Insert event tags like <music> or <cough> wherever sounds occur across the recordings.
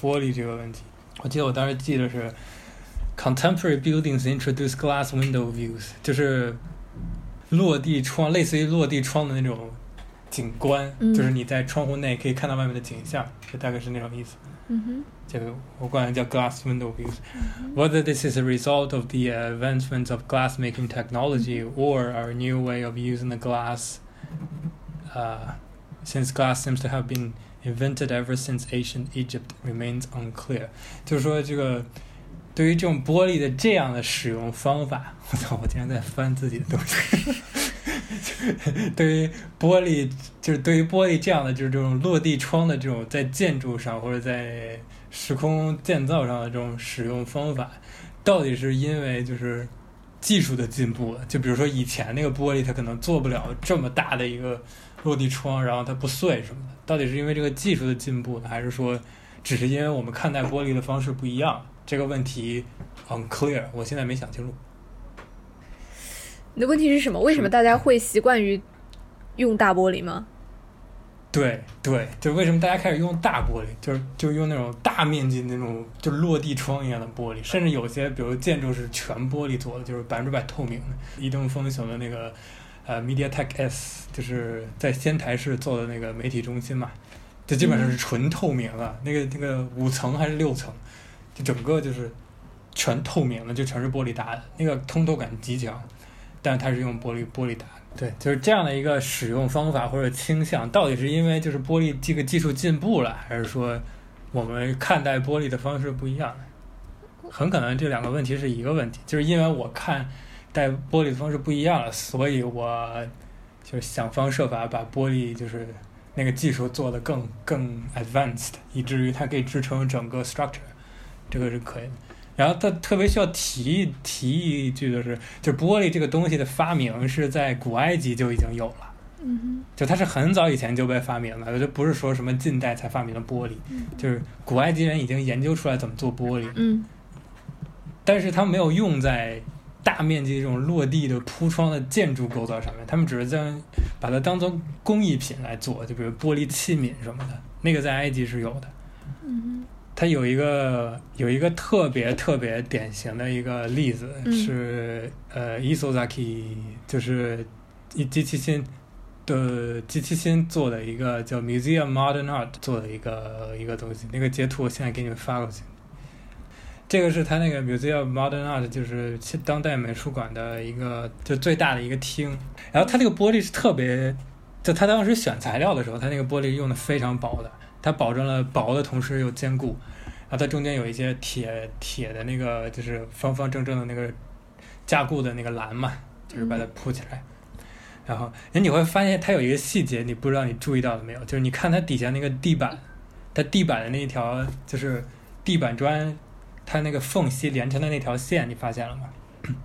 玻璃这个问题。我记得我当时记得是，contemporary buildings introduce glass window views，就是落地窗，类似于落地窗的那种景观，嗯就是你在窗户内可以看到外面的景象，就大概是那种意思。嗯哼，这个我管它叫 glass window views. Whether this is a result of the advancements of glass-making technology or our new way of using the glass, uh, since glass seems to have been invented ever since ancient Egypt, remains unclear. 就是说，这个对于这种玻璃的这样的使用方法，我操，我竟然在翻自己的东西。对于玻璃，就是对于玻璃这样的，就是这种落地窗的这种在建筑上或者在时空建造上的这种使用方法，到底是因为就是技术的进步？就比如说以前那个玻璃，它可能做不了这么大的一个落地窗，然后它不碎什么的，到底是因为这个技术的进步呢，还是说只是因为我们看待玻璃的方式不一样？这个问题 unclear，我现在没想清楚。你的问题是什么？为什么大家会习惯于用大玻璃吗？对对，就为什么大家开始用大玻璃，就是就用那种大面积那种就落地窗一样的玻璃，甚至有些比如建筑是全玻璃做的，就是百分之百透明的。移动风行的那个呃 MediaTek S，就是在仙台市做的那个媒体中心嘛，就基本上是纯透明了，那个那个五层还是六层，就整个就是全透明的，就全是玻璃打的，那个通透感极强，但是它是用玻璃玻璃打的。对，就是这样的一个使用方法或者倾向，到底是因为就是玻璃这个技术进步了，还是说我们看待玻璃的方式不一样？很可能这两个问题是一个问题，就是因为我看待玻璃的方式不一样了，所以我就想方设法把玻璃就是那个技术做得更更 advanced，以至于它可以支撑整个 structure，这个是可以。的。然后他特别需要提一提一句的是，就玻璃这个东西的发明是在古埃及就已经有了，嗯就它是很早以前就被发明了，就不是说什么近代才发明的玻璃，就是古埃及人已经研究出来怎么做玻璃，嗯。但是他没有用在大面积这种落地的铺窗的建筑构造上面，他们只是将把它当做工艺品来做，就比如玻璃器皿什么的，那个在埃及是有的。嗯它有一个有一个特别特别典型的一个例子、嗯是呃，Isozaki 就是一机器心的机器心做的一个叫 Museum Modern Art 做的一个一个东西，那个截图我现在给你们发过去。这个是他那个 Museum Modern Art，就是当代美术馆的一个就最大的一个厅。然后它这个玻璃是特别，就他当时选材料的时候，他那个玻璃用的非常薄的，它保证了薄的同时又坚固。然后它中间有一些铁铁的那个，就是方方正正的那个加固的那个栏嘛，就是把它铺起来。然后，哎，你会发现它有一个细节，你不知道你注意到了没有？就是你看它底下那个地板，它地板的那一条就是地板砖，它那个缝隙连成的那条线，你发现了吗？<clears throat>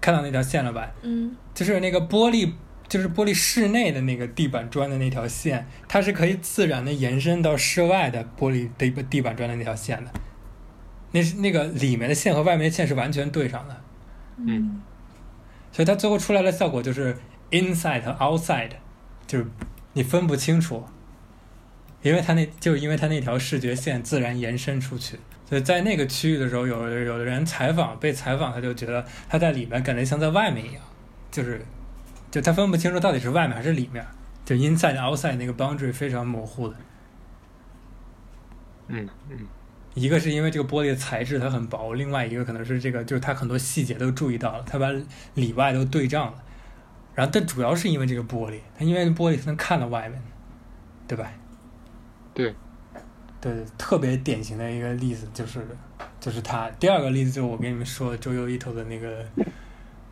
看到那条线了吧？嗯就是那个玻璃，就是玻璃室内的那个地板砖的那条线，它是可以自然的延伸到室外的玻璃地地板砖的那条线的。那是那个里面的线和外面的线是完全对上的，嗯所以它最后出来的效果就是 inside 和 outside，就是你分不清楚，因为它那就是因为它那条视觉线自然延伸出去。所以在那个区域的时候，有有的人采访被采访，他就觉得他在里面感觉像在外面一样，就是就他分不清楚到底是外面还是里面，就 inside outside 那个 boundary 非常模糊的。嗯嗯一个是因为这个玻璃的材质它很薄，另外一个可能是这个就是它很多细节都注意到了，它把里外都对仗了。然后但主要是因为这个玻璃，它因为玻璃才能看到外面，对吧？对，对，特别典型的一个例子就是就是他。第二个例子就是我跟你们说的周游一头的那个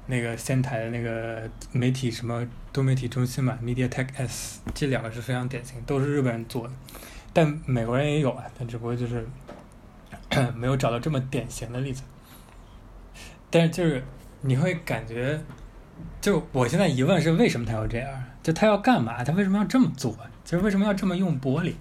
那个仙台的那个媒体什么多媒体中心嘛，Media Tech S，这两个是非常典型，都是日本人做的，但美国人也有啊，但只不过就是 <coughs> 没有找到这么典型的例子。但是就是你会感觉，就我现在疑问是为什么他要这样？就他要干嘛？他为什么要这么做？就是为什么要这么用玻璃？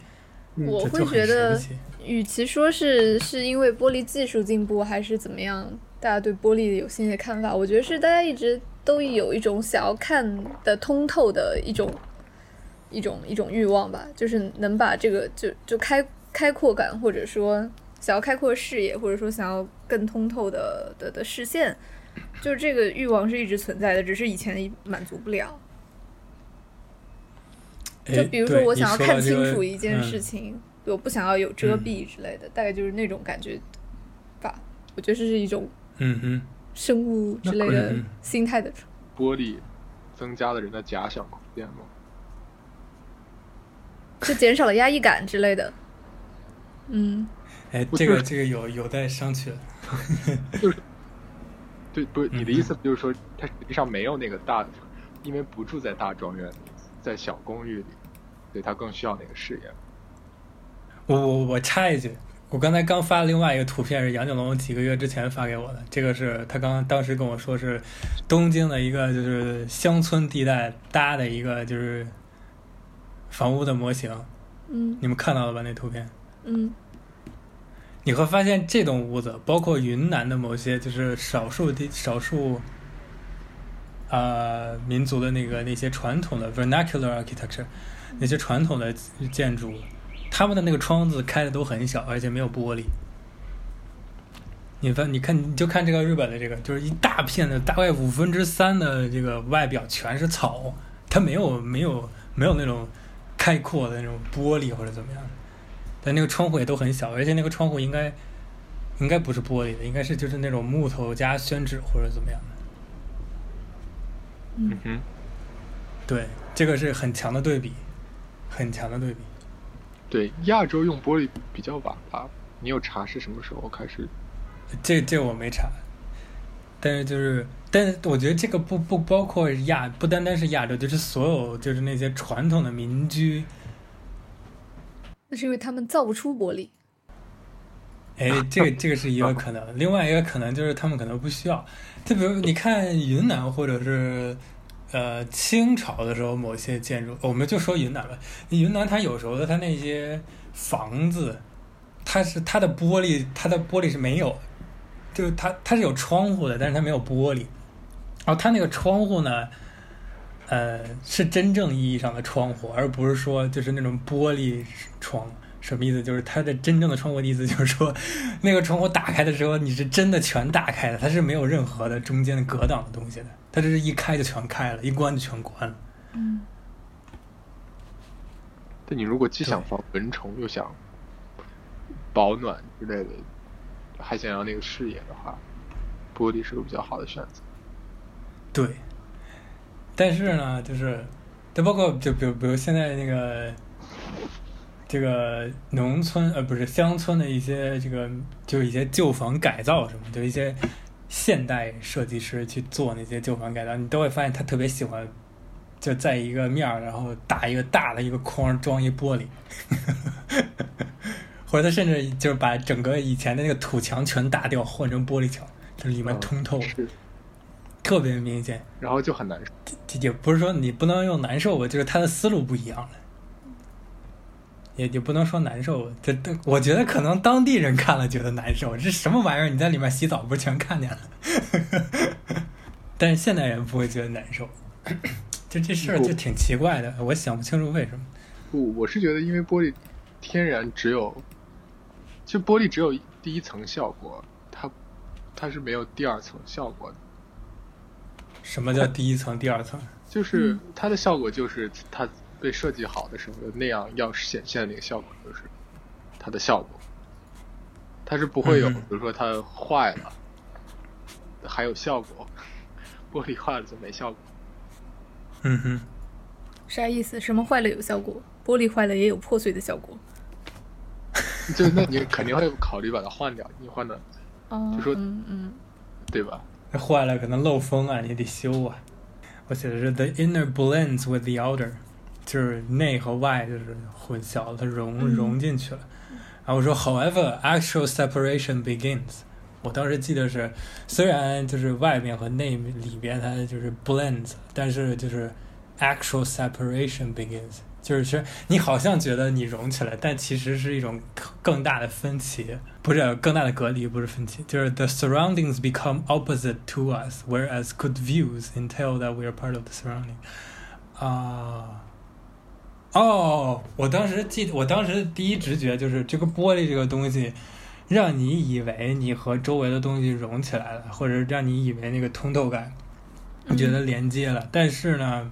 我会觉得与其说是是因为玻璃技术进步，还是怎么样，大家对玻璃有新的看法，我觉得是大家一直都有一种想要看的通透的一种一种一种欲望吧，就是能把这个就就开开阔感，或者说想要开阔视野，或者说想要更通透的的的视线，就是这个欲望是一直存在的，只是以前满足不了。就比如说，我想要看清楚一件事情，我不想要有遮蔽之类的，大概就是那种感觉吧。我觉得这是一种嗯哼生物之类的心态的。玻璃增加了人的假想空间吗？就减少了压抑感之类的。嗯。哎，这个这个有有待商榷。<laughs> 就是，对，不是你的意思，就是说，它实际上没有那个大，因为不住在大庄园里，在小公寓里。对他更需要那个视野。我我我插一句，我刚才刚发了另外一个图片，是杨景龙几个月之前发给我的。这个是他刚当时跟我说是东京的一个就是乡村地带搭的一个就是房屋的模型。嗯。你们看到了吧？那图片。嗯。你会发现这栋屋子，包括云南的某些就是少数地少数啊民族的那个那些传统的 vernacular architecture。那些传统的建筑，他们的那个窗子开的都很小，而且没有玻璃。你翻，你看，你就看这个日本的这个，就是一大片的，大概五分之三的这个外表全是草，它没有没有没有那种开阔的那种玻璃或者怎么样。但那个窗户也都很小，而且那个窗户应该应该不是玻璃的，应该是就是那种木头加宣纸或者怎么样的。嗯哼，对，这个是很强的对比。很强的对比，对亚洲用玻璃比较晚吧？你有查是什么时候开始？这这我没查，但是就是，但是我觉得这个不不包括亚，不单单是亚洲，就是所有就是那些传统的民居。那是因为他们造不出玻璃。哎，这个这个是一个可能，另外一个可能就是他们可能不需要。就比如你看云南或者是。呃，清朝的时候，某些建筑，我们就说云南吧。云南它有时候的它那些房子，它是它的玻璃，它的玻璃是没有，就是它它是有窗户的，但是它没有玻璃。然后它那个窗户呢，呃，是真正意义上的窗户，而不是说就是那种玻璃窗。什么意思？就是它的真正的窗户的意思，就是说 <laughs> 那个窗户打开的时候，你是真的全打开的，它是没有任何的中间的隔挡的东西的。它这是一开就全开了，一关就全关了。嗯。但你如果既想防蚊虫，又想保暖之类的，还想要那个视野的话，玻璃是个比较好的选择。对。但是呢，就是，就包括就比如比如现在那个这个农村呃不是乡村的一些这个就是一些旧房改造什么，就一些。现代设计师去做那些旧房改造，你都会发现他特别喜欢，就在一个面儿，然后打一个大的一个框，装一玻璃，<laughs> 或者他甚至就是把整个以前的那个土墙全打掉，换成玻璃墙，就里面通透，特别明显。然后就很难受。也不是说你不能用难受吧，就是他的思路不一样了。也也不能说难受，这这，我觉得可能当地人看了觉得难受，这什么玩意儿？你在里面洗澡不是全看见了？<laughs> 但是现代人不会觉得难受，就这事儿就挺奇怪的，我想不清楚为什么。不，我是觉得因为玻璃天然只有，就玻璃只有第一层效果，它它是没有第二层效果的。什么叫第一层、第二层？就是它的效果就是它。被设计好的时候，那样要显现的那个效果就是它的效果，它是不会有，比如说它坏了还有效果，玻璃坏了就没效果。嗯哼，啥意思？什么坏了有效果？玻璃坏了也有破碎的效果？<laughs> 就那你肯定会考虑把它换掉，你换的，就说嗯嗯，对吧？坏了可能漏风啊，你得修啊。我写的是 the inner blends with the outer。就是内和外就是混淆了，它融融进去了。然后我说，However, actual separation begins。我当时记得是，虽然就是外面和内里边它就是 blends，但是就是 actual separation begins，就是你好像觉得你融起来，但其实是一种更大的分歧，不是更大的隔离，不是分歧，就是 the surroundings become opposite to us, whereas good views entail that we are part of the surrounding。啊。 哦，我当时记，我当时第一直觉就是这个玻璃这个东西，让你以为你和周围的东西融起来了，或者让你以为那个通透感，你觉得连接了。但是呢，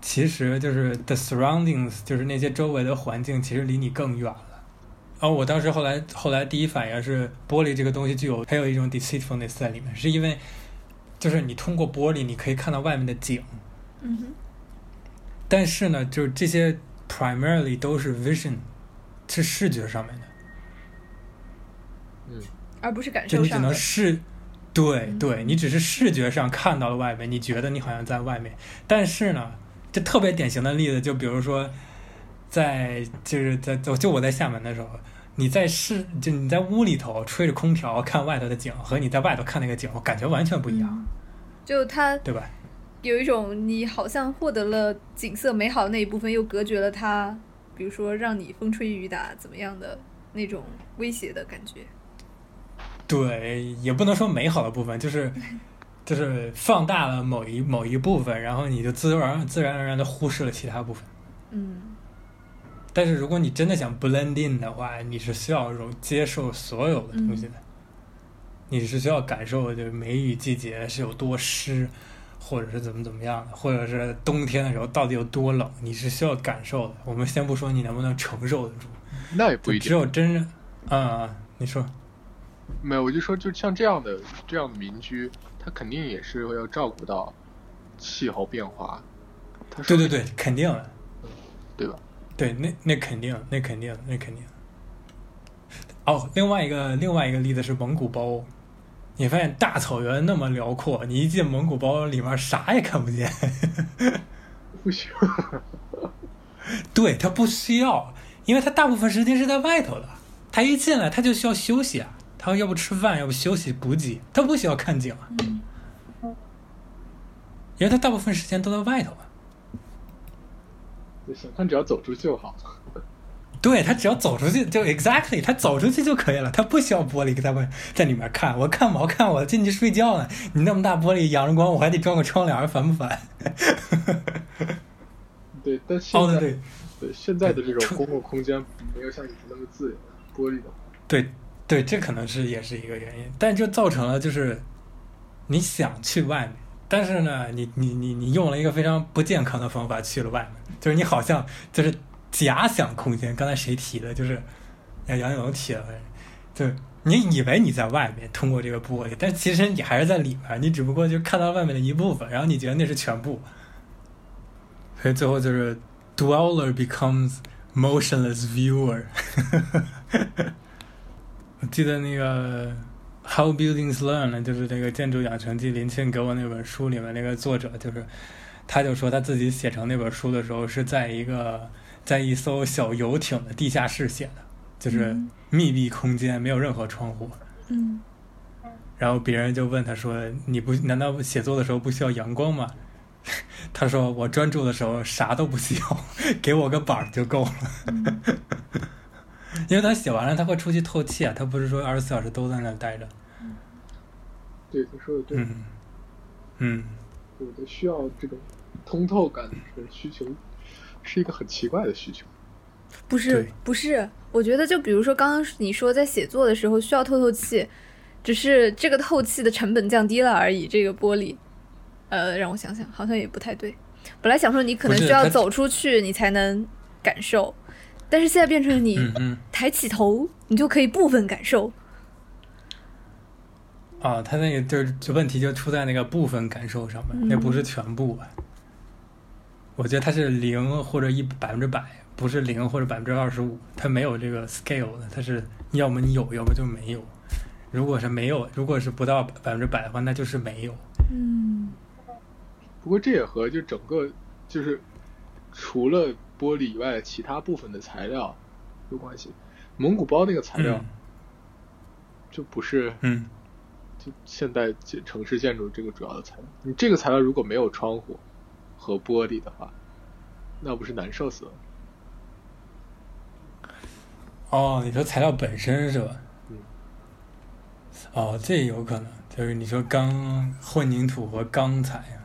其实就是 the surroundings，就是那些周围的环境，其实离你更远了。哦，我当时后来后来第一反应是，玻璃这个东西具有还有一种 deceitfulness 在里面，是因为就是你通过玻璃，你可以看到外面的景。嗯哼，但是呢，就是这些 primarily 都是 vision，是视觉上面的，嗯，而不是感受就你只。能视，对嗯对，你只是视觉上看到了外面，你觉得你好像在外面，但是呢，这特别典型的例子，就比如说在就是在就就我在厦门的时候。你在室就你在屋里头吹着空调看外头的景，和你在外头看那个景，我感觉完全不一样，嗯就它对吧？有一种你好像获得了景色美好的那一部分，又隔绝了它，比如说让你风吹雨打怎么样的那种威胁的感觉。对，也不能说美好的部分，就是 <laughs> 就是放大了某一某一部分，然后你就自然自然而然的忽视了其他部分。嗯但是如果你真的想 blend in 的话，你是需要融接受所有的东西的，你是需要感受就是梅雨季节是有多湿，或者是怎么怎么样的，或者是冬天的时候到底有多冷，你是需要感受的。我们先不说你能不能承受得住，那也不一定只。有真正，啊、你说，没有，我就说，就像这样的这样的民居，他肯定也是要照顾到气候变化。对对对，肯定的。对吧？对，那那肯定，那肯定，那肯定。哦，另外一个另外一个例子是蒙古包，你发现大草原那么辽阔，你一进蒙古包里面啥也看不见。不行。对他不需要，因为他大部分时间是在外头的，他一进来他就需要休息啊，他要不吃饭，要不休息补给，他不需要看景啊，嗯因为他大部分时间都在外头啊。就想看，只要走出去就好。对他只要走出去就 exactly，他走出去就可以了，他不需要玻璃在外在里面看。我看毛看我进去睡觉呢，你那么大玻璃阳着光，我还得装个窗帘，烦不烦？<laughs> 对，但现哦，在、对对对现在的这种公共空间没有像以前那么自由，玻璃的话，对对，这可能是也是一个原因，但就造成了就是你想去外面，但是呢，你你你你用了一个非常不健康的方法去了外面，就是你好像就是假想空间。刚才谁提的？就是杨杨勇提的，就你以为你在外面通过这个玻璃，但其实你还是在里面，你只不过就看到外面的一部分，然后你觉得那是全部，所以最后就是 dweller becomes motionless viewer。<laughs> 我记得那个《How Buildings Learn》呢，就是这个《建筑养成记》，林沁给我那本书里面那个作者，就是他就说他自己写成那本书的时候是在一个在一艘小游艇的地下室写的，就是嗯密闭空间，没有任何窗户。嗯然后别人就问他说：“你不难道写作的时候不需要阳光吗？” <laughs> 他说：“我专注的时候啥都不需要，<laughs> 给我个板儿就够了。嗯 <laughs> 因为他写完了，他会出去透气啊，他不是说二十四小时都在那儿待着。对，他说的对，嗯嗯，有的需要这种通透感的需求，是一个很奇怪的需求。不是不是，我觉得就比如说刚刚你说在写作的时候需要透透气，只是这个透气的成本降低了而已。这个玻璃，呃，让我想想，好像也不太对。本来想说你可能需要走出去你才能感受，但是现在变成你抬起头，你就可以部分感受。啊，他那个就是就问题就出在那个部分感受上面，嗯那不是全部吧？我觉得它是零或者一百分之百，不是零或者百分之二十五，它没有这个 scale 的，它是要么你有，要么就没有。如果是没有，如果是不到百分之百的话，那就是没有。嗯不过这也和就整个就是除了玻璃以外的其他部分的材料有关系。蒙古包那个材料嗯就不是嗯，就现代建城市建筑这个主要的材料。你这个材料如果没有窗户和玻璃的话，那不是难受死了？哦，你说材料本身是吧？嗯。哦，这有可能，就是你说钢混凝土和钢材啊，